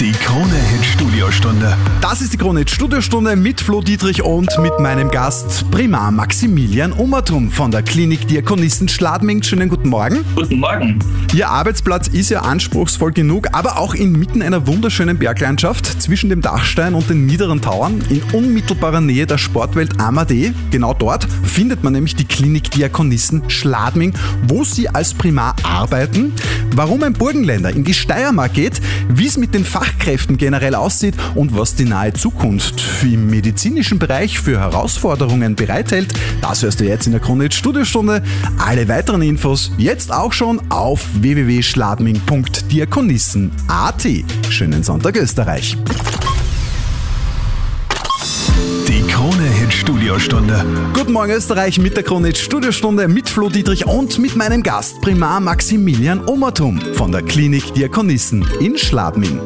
Die Krone-Hit Studiostunde. Das ist die Krone Hit Studiostunde mit Flo Dietrich und mit meinem Gast Primar Maximilian Ummertum von der Klinik Diakonissen Schladming. Schönen guten Morgen. Guten Morgen. Ihr Arbeitsplatz ist ja anspruchsvoll genug, aber auch inmitten einer wunderschönen Berglandschaft zwischen dem Dachstein und den niederen Tauern in unmittelbarer Nähe der Sportwelt Amadee. Genau dort findet man nämlich die Klinik Diakonissen Schladming, wo sie als Primar arbeiten. Warum ein Burgenländer in die Steiermark geht, wie es mit den Fachkräften generell aussieht und was die nahe Zukunft im medizinischen Bereich für Herausforderungen bereithält, das hörst du jetzt in der Krone Studiostunde. Alle weiteren Infos jetzt auch schon auf www.schladming.diakonissen.at. Schönen Sonntag Österreich. Studiostunde. Guten Morgen Österreich mit der Krone Studiostunde mit Flo Dietrich und mit meinem Gast Primar Maximilian Omertum von der Klinik Diakonissen in Schladming.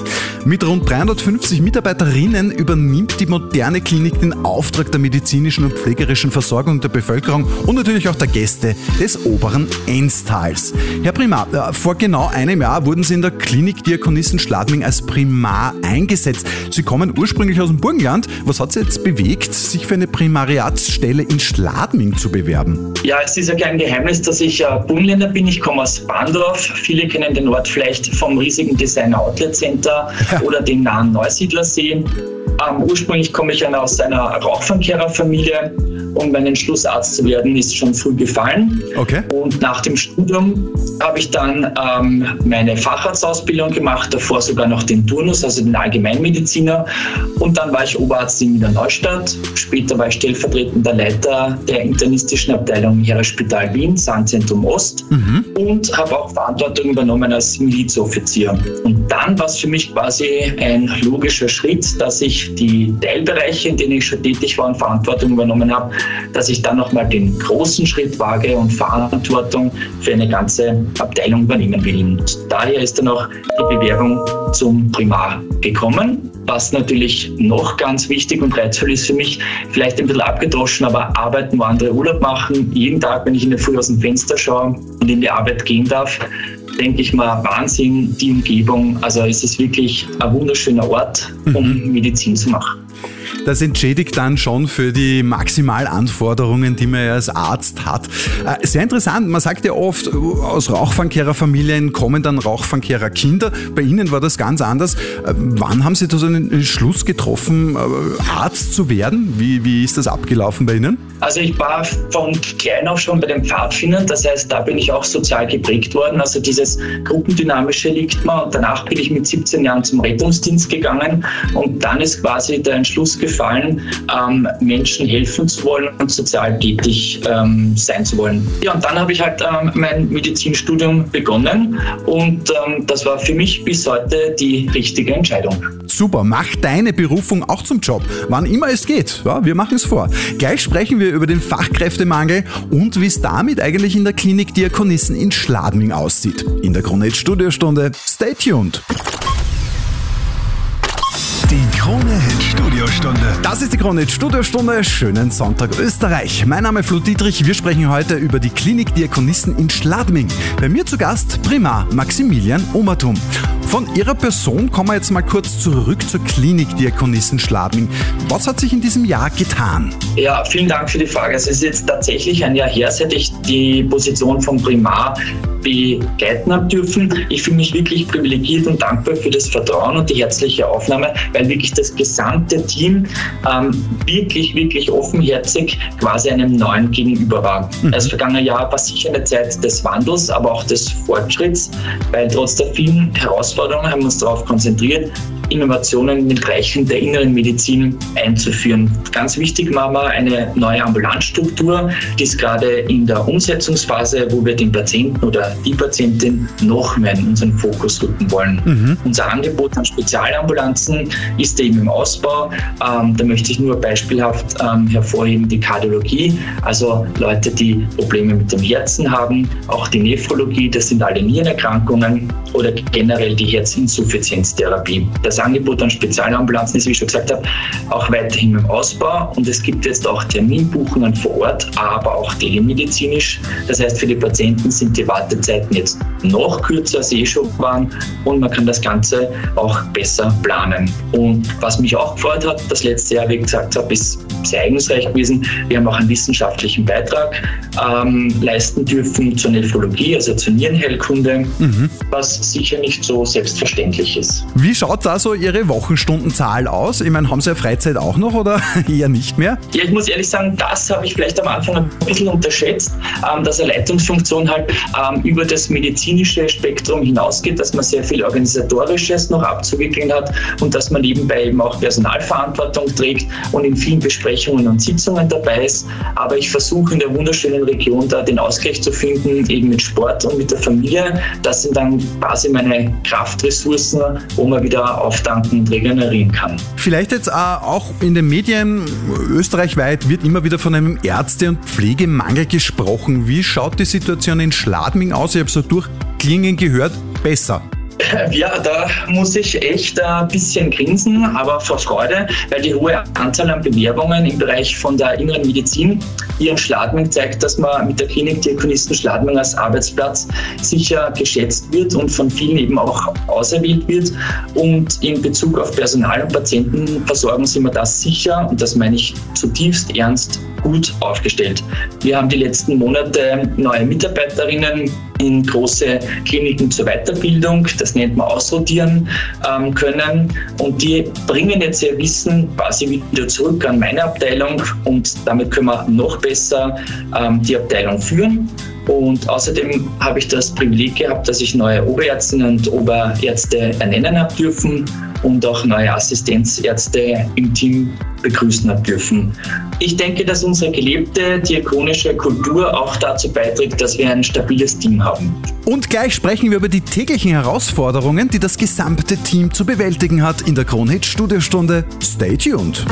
Mit rund 350 Mitarbeiterinnen übernimmt die moderne Klinik den Auftrag der medizinischen und pflegerischen Versorgung der Bevölkerung und natürlich auch der Gäste des oberen Enztals. Herr Primar, äh, vor genau einem Jahr wurden Sie in der Klinik Diakonissen Schladming als Primar eingesetzt. Sie kommen ursprünglich aus dem Burgenland. Was hat Sie jetzt bewegt, sich für eine Primariatsstelle in Schladming zu bewerben? Ja, es ist ja kein Geheimnis, dass ich äh, Burgenländer bin. Ich komme aus Bandorf. Viele kennen den Ort vielleicht vom riesigen Designer Outlet Center oder den nahen Neusiedlersee. Ähm, ursprünglich komme ich aus einer Rauchfangkehrerfamilie um meinen Schlussarzt zu werden, ist schon früh gefallen. Okay. Und nach dem Studium habe ich dann ähm, meine Facharztausbildung gemacht, davor sogar noch den Turnus, also den Allgemeinmediziner. Und dann war ich Oberarzt in Wiener Neustadt. Später war ich stellvertretender Leiter der internistischen Abteilung Heeresspital Wien, Sandzentrum Ost. Mhm. Und habe auch Verantwortung übernommen als Milizoffizier. Und dann war es für mich quasi ein logischer Schritt, dass ich die Teilbereiche, in denen ich schon tätig war und Verantwortung übernommen habe, dass ich dann nochmal den großen Schritt wage und Verantwortung für eine ganze Abteilung übernehmen will. Und daher ist dann auch die Bewerbung zum Primar gekommen. Was natürlich noch ganz wichtig und reizvoll ist für mich, vielleicht ein bisschen abgedroschen, aber arbeiten, wo andere Urlaub machen. Jeden Tag, wenn ich in der Früh aus dem Fenster schaue und in die Arbeit gehen darf, denke ich mal, Wahnsinn, die Umgebung. Also es ist wirklich ein wunderschöner Ort, um mhm. Medizin zu machen. Das entschädigt dann schon für die Maximalanforderungen, die man ja als Arzt hat. Äh, sehr interessant, man sagt ja oft, aus Rauchfangkehrerfamilien kommen dann Rauchfangkehrerkinder. Bei Ihnen war das ganz anders. Äh, wann haben Sie da so einen Entschluss getroffen, äh, Arzt zu werden? Wie, wie ist das abgelaufen bei Ihnen? Also ich war von klein auf schon bei den Pfadfindern, das heißt, da bin ich auch sozial geprägt worden. Also dieses Gruppendynamische liegt mir und danach bin ich mit 17 Jahren zum Rettungsdienst gegangen und dann ist quasi der Entschluss gefallen, ähm, Menschen helfen zu wollen und sozial tätig ähm, sein zu wollen. Ja, und dann habe ich halt ähm, mein Medizinstudium begonnen und ähm, das war für mich bis heute die richtige Entscheidung. Super, mach deine Berufung auch zum Job, wann immer es geht. Ja, wir machen es vor. Gleich sprechen wir über den Fachkräftemangel und wie es damit eigentlich in der Klinik Diakonissen in Schladming aussieht. In der Kronet Studiostunde. Stay tuned. Die Krone Hit Studiostunde. Das ist die Krone Hit Studiostunde. Schönen Sonntag Österreich. Mein Name ist Flo Dietrich. Wir sprechen heute über die Klinik Diakonissen in Schladming. Bei mir zu Gast Primar Maximilian Omertum. Von Ihrer Person kommen wir jetzt mal kurz zurück zur Klinik Diakonissen Schladming. Was hat sich in diesem Jahr getan? Ja, vielen Dank für die Frage. Es ist jetzt tatsächlich ein Jahr her, seit ich die Position von Primar begleiten habe dürfen. Ich fühle mich wirklich privilegiert und dankbar für das Vertrauen und die herzliche Aufnahme, weil wirklich das gesamte Team ähm, wirklich, wirklich offenherzig quasi einem neuen gegenüber war. Mhm. Das vergangene Jahr war sicher eine Zeit des Wandels, aber auch des Fortschritts, weil trotz der vielen Herausforderungen haben wir uns darauf konzentriert, Innovationen in den Bereichen der inneren Medizin einzuführen. Ganz wichtig war mal eine neue Ambulanzstruktur, die ist gerade in der Umsetzungsphase, wo wir den Patienten oder die Patientin noch mehr in unseren Fokus rücken wollen. Mhm. Unser Angebot an Spezialambulanzen ist eben im Ausbau. Ähm, da möchte ich nur beispielhaft ähm, hervorheben die Kardiologie, also Leute, die Probleme mit dem Herzen haben, auch die Nephrologie, das sind alle Nierenerkrankungen oder generell die Herzinsuffizienztherapie. Das das Angebot an Spezialambulanzen ist, wie ich schon gesagt habe, auch weiterhin im Ausbau und es gibt jetzt auch Terminbuchungen vor Ort, aber auch telemedizinisch. Das heißt, für die Patienten sind die Wartezeiten jetzt noch kürzer, als sie eh schon waren und man kann das Ganze auch besser planen. Und was mich auch gefreut hat, das letzte Jahr, wie gesagt habe, ist sehr eignungsreich gewesen. Wir haben auch einen wissenschaftlichen Beitrag ähm, leisten dürfen zur Nephrologie, also zur Nierenheilkunde, mhm. was sicher nicht so selbstverständlich ist. Wie schaut da so Ihre Wochenstundenzahl aus? Ich meine, haben Sie ja Freizeit auch noch oder eher nicht mehr? Ja, ich muss ehrlich sagen, das habe ich vielleicht am Anfang ein bisschen unterschätzt, ähm, dass eine Leitungsfunktion halt ähm, über das medizinische Spektrum hinausgeht, dass man sehr viel Organisatorisches noch abzuwickeln hat und dass man nebenbei eben auch Personalverantwortung trägt und in vielen Besprechungen und Sitzungen dabei ist. Aber ich versuche in der wunderschönen Region da den Ausgleich zu finden, eben mit Sport und mit der Familie. Das sind dann quasi meine Kraftressourcen, wo man wieder auftanken und regenerieren kann. Vielleicht jetzt auch in den Medien österreichweit wird immer wieder von einem Ärzte- und Pflegemangel gesprochen. Wie schaut die Situation in Schladming aus? Ich habe so durchklingen gehört, besser. Ja, da muss ich echt ein bisschen grinsen, aber vor Freude, weil die hohe Anzahl an Bewerbungen im Bereich von der inneren Medizin hier in Schladming zeigt, dass man mit der Klinik Diakonisten Schladming als Arbeitsplatz sicher geschätzt wird und von vielen eben auch auserwählt wird. Und in Bezug auf Personal- und Patientenversorgung sind wir das sicher, und das meine ich zutiefst ernst, gut aufgestellt. Wir haben die letzten Monate neue Mitarbeiterinnen in große Kliniken zur Weiterbildung, das nennt man Ausrotieren ähm, können. Und die bringen jetzt ihr Wissen quasi wieder zurück an meine Abteilung und damit können wir noch besser ähm, die Abteilung führen. Und außerdem habe ich das Privileg gehabt, dass ich neue Oberärztinnen und Oberärzte ernennen habe dürfen und auch neue Assistenzärzte im Team begrüßen habe dürfen. Ich denke, dass unsere gelebte diakonische Kultur auch dazu beiträgt, dass wir ein stabiles Team haben. Und gleich sprechen wir über die täglichen Herausforderungen, die das gesamte Team zu bewältigen hat in der Kronhit Studiostunde. Stay tuned.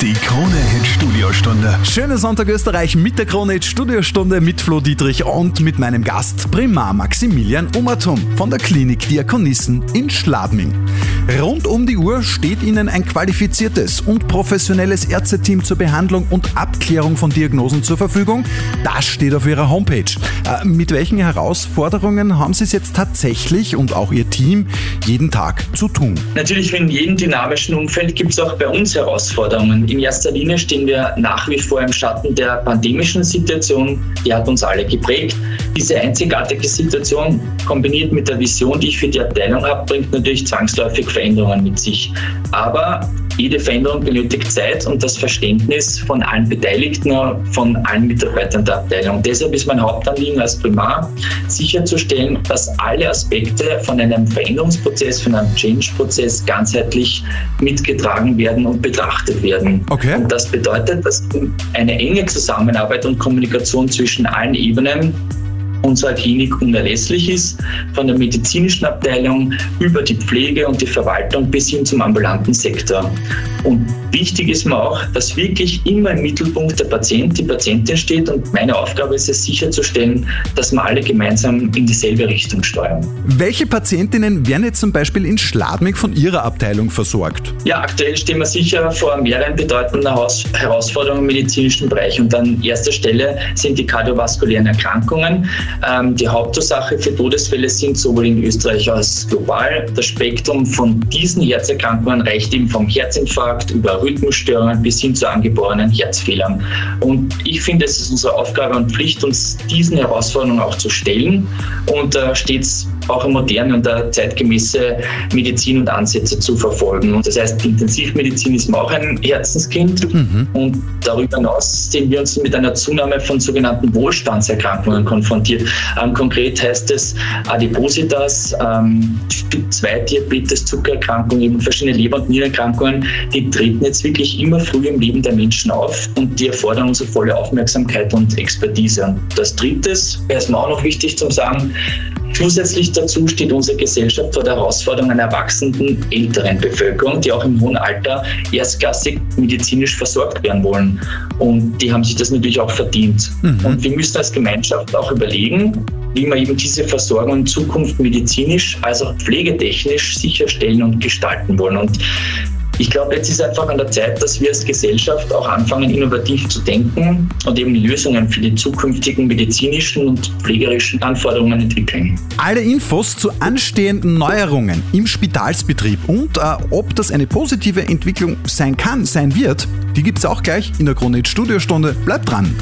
Die Krone-Hit Studiostunde. Schöne Sonntag Österreich mit der Krone-Hit Studiostunde mit Flo Dietrich und mit meinem Gast Primar Maximilian Umatum von der Klinik Diakonissen in Schladming. Rund um die Uhr steht Ihnen ein qualifiziertes und professionelles Ärzteteam zur Behandlung und Abklärung von Diagnosen zur Verfügung. Das steht auf Ihrer Homepage. Äh, mit welchen Herausforderungen haben Sie es jetzt tatsächlich und auch Ihr Team jeden Tag zu tun? Natürlich, in jedem dynamischen Umfeld gibt es auch bei uns Herausforderungen. In erster Linie stehen wir nach wie vor im Schatten der pandemischen Situation. Die hat uns alle geprägt. Diese einzigartige Situation kombiniert mit der Vision, die ich für die Abteilung habe, bringt natürlich zwangsläufig Veränderungen mit sich. Aber jede Veränderung benötigt Zeit und das Verständnis von allen Beteiligten, von allen Mitarbeitern der Abteilung. Deshalb ist mein Hauptanliegen als Primar sicherzustellen, dass alle Aspekte von einem Veränderungsprozess, von einem Change-Prozess ganzheitlich mitgetragen werden und betrachtet werden. Okay. Und das bedeutet, dass eine enge Zusammenarbeit und Kommunikation zwischen allen Ebenen unserer Klinik unerlässlich ist, von der medizinischen Abteilung über die Pflege und die Verwaltung bis hin zum ambulanten Sektor. Und wichtig ist mir auch, dass wirklich immer im Mittelpunkt der Patient, die Patientin steht und meine Aufgabe ist es sicherzustellen, dass wir alle gemeinsam in dieselbe Richtung steuern. Welche Patientinnen werden jetzt zum Beispiel in Schladming von Ihrer Abteilung versorgt? Ja, aktuell stehen wir sicher vor mehreren bedeutenden Herausforderungen im medizinischen Bereich und an erster Stelle sind die kardiovaskulären Erkrankungen. Ähm, die Hauptursache für Todesfälle sind sowohl in Österreich als global. Das Spektrum von diesen Herzerkrankungen reicht eben vom Herzinfarkt über Rhythmusstörungen bis hin zu angeborenen Herzfehlern. Und ich finde, es ist unsere Aufgabe und Pflicht, uns diesen Herausforderungen auch zu stellen und äh, stets auch eine moderne und eine zeitgemäße Medizin und Ansätze zu verfolgen. Und das heißt, Intensivmedizin ist mir auch ein Herzenskind. Mhm. Und darüber hinaus sehen wir uns mit einer Zunahme von sogenannten Wohlstandserkrankungen konfrontiert. Ähm, konkret heißt es Adipositas, ähm, Typ 2 Diabetes, Zuckererkrankungen, eben verschiedene Leber- und Nierenerkrankungen, die treten jetzt wirklich immer früher im Leben der Menschen auf und die erfordern unsere volle Aufmerksamkeit und Expertise. Und das Dritte ist, wäre es mir auch noch wichtig zu sagen, Zusätzlich dazu steht unsere Gesellschaft vor der Herausforderung einer wachsenden älteren Bevölkerung, die auch im hohen Alter erstklassig medizinisch versorgt werden wollen. Und die haben sich das natürlich auch verdient. Mhm. Und wir müssen als Gemeinschaft auch überlegen, wie wir eben diese Versorgung in Zukunft medizinisch als auch pflegetechnisch sicherstellen und gestalten wollen. Und ich glaube, jetzt ist einfach an der Zeit, dass wir als Gesellschaft auch anfangen, innovativ zu denken und eben Lösungen für die zukünftigen medizinischen und pflegerischen Anforderungen entwickeln. Alle Infos zu anstehenden Neuerungen im Spitalsbetrieb und äh, ob das eine positive Entwicklung sein kann, sein wird, die gibt es auch gleich in der Kronit Studiostunde. Bleibt dran!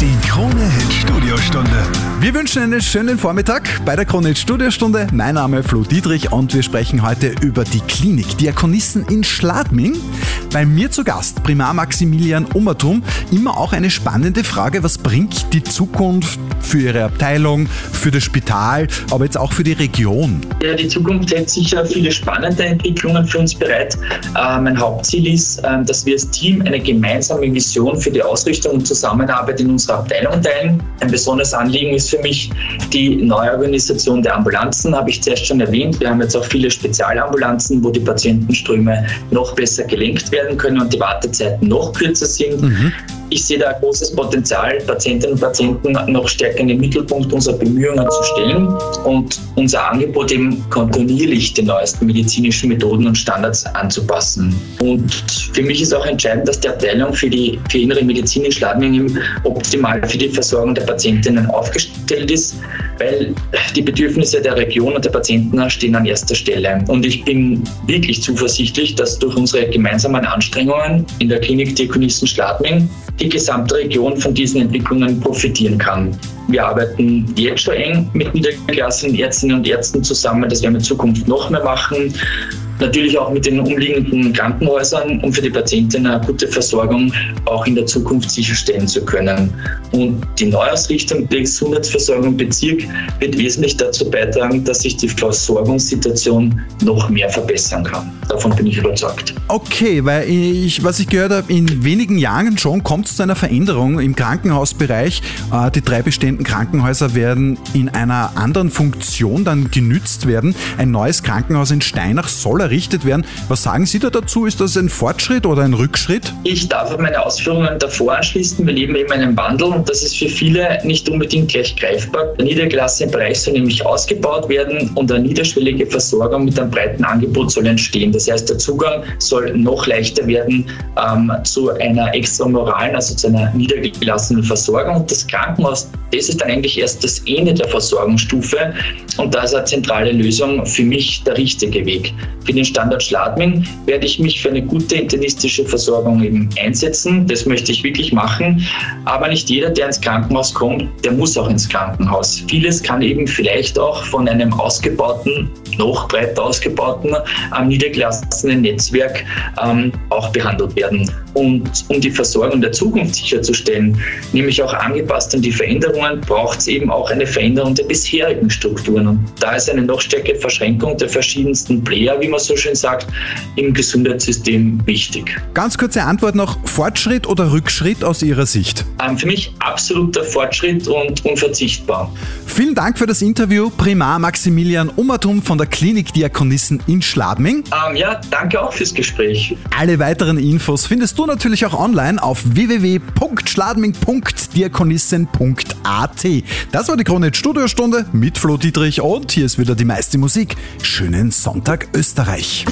Die Krone Hit Studiostunde. Wir wünschen einen schönen Vormittag bei der Kronit Studiostunde. Mein Name ist Flo Dietrich und wir sprechen heute über die Klinik Diakonissen in Schladming. Bei mir zu Gast Primar Maximilian Ummertum. Immer auch eine spannende Frage, was bringt die Zukunft für Ihre Abteilung, für das Spital, aber jetzt auch für die Region? Ja, die Zukunft hält sicher viele spannende Entwicklungen für uns bereit. Äh, mein Hauptziel ist, äh, dass wir als Team eine gemeinsame Vision für die Ausrichtung und Zusammenarbeit in unserer Abteilung teilen. Ein besonderes Anliegen ist für mich die Neuorganisation der Ambulanzen, habe ich zuerst schon erwähnt. Wir haben jetzt auch viele Spezialambulanzen, wo die Patientenströme noch besser gelenkt werden können und die Wartezeiten noch kürzer sind. Mhm. Ich sehe da ein großes Potenzial, Patientinnen und Patienten noch stärker in den Mittelpunkt unserer Bemühungen zu stellen und unser Angebot eben kontinuierlich den neuesten medizinischen Methoden und Standards anzupassen. Und für mich ist auch entscheidend, dass die Abteilung für die für innere Medizin in Schladming optimal für die Versorgung der Patientinnen aufgestellt ist, weil die Bedürfnisse der Region und der Patienten stehen an erster Stelle. Und ich bin wirklich zuversichtlich, dass durch unsere gemeinsamen Anstrengungen in der Klinik Diakonissen Schladming die gesamte Region von diesen Entwicklungen profitieren kann. Wir arbeiten jetzt schon eng mit niedergelassenen Ärztinnen und Ärzten zusammen. Das werden wir in Zukunft noch mehr machen natürlich auch mit den umliegenden Krankenhäusern, um für die Patienten eine gute Versorgung auch in der Zukunft sicherstellen zu können. Und die Neuausrichtung der Gesundheitsversorgung im Bezirk wird wesentlich dazu beitragen, dass sich die Versorgungssituation noch mehr verbessern kann. Davon bin ich überzeugt. Okay, weil ich, was ich gehört habe, in wenigen Jahren schon kommt es zu einer Veränderung im Krankenhausbereich. Äh, die drei bestehenden Krankenhäuser werden in einer anderen Funktion dann genützt werden. Ein neues Krankenhaus in Steinach soll errichtet werden. Was sagen Sie da dazu? Ist das ein Fortschritt oder ein Rückschritt? Ich darf meine Ausführungen davor anschließen. Wir leben eben einen Wandel und das ist für viele nicht unbedingt gleich greifbar. Der niedergelassene Bereich soll nämlich ausgebaut werden und eine niederschwellige Versorgung mit einem breiten Angebot soll entstehen. Das heißt, der Zugang soll noch leichter werden ähm, zu einer extramoralen, also zu einer niedergelassenen Versorgung. Und das Krankenhaus, das ist dann eigentlich erst das Ende der Versorgungsstufe und da ist eine zentrale Lösung für mich der richtige Weg. Für den Standort Schladming werde ich mich für eine gute internistische Versorgung eben einsetzen. Das möchte ich wirklich machen. Aber nicht jeder, der ins Krankenhaus kommt, der muss auch ins Krankenhaus. Vieles kann eben vielleicht auch von einem ausgebauten, noch breiter ausgebauten, niedergelassenen Netzwerk ähm, auch behandelt werden. Und um die Versorgung der Zukunft sicherzustellen, nämlich auch angepasst an die Veränderungen, braucht es eben auch eine Veränderung der bisherigen Strukturen. Und da ist eine noch stärkere Verschränkung der verschiedensten Player, wie man so schön sagt, im Gesundheitssystem wichtig. Ganz kurze Antwort noch, Fortschritt oder Rückschritt aus Ihrer Sicht? Ähm, für mich absoluter Fortschritt und unverzichtbar. Vielen Dank für das Interview, Primar Maximilian Ummertum von der Klinik Diakonissen in Schladming. Ähm, ja, danke auch fürs Gespräch. Alle weiteren Infos findest du natürlich auch online auf www.schladming.diakonissen.at. Das war die Krone Studiostunde mit Flo Dietrich und hier ist wieder die meiste Musik. Schönen Sonntag Österreich.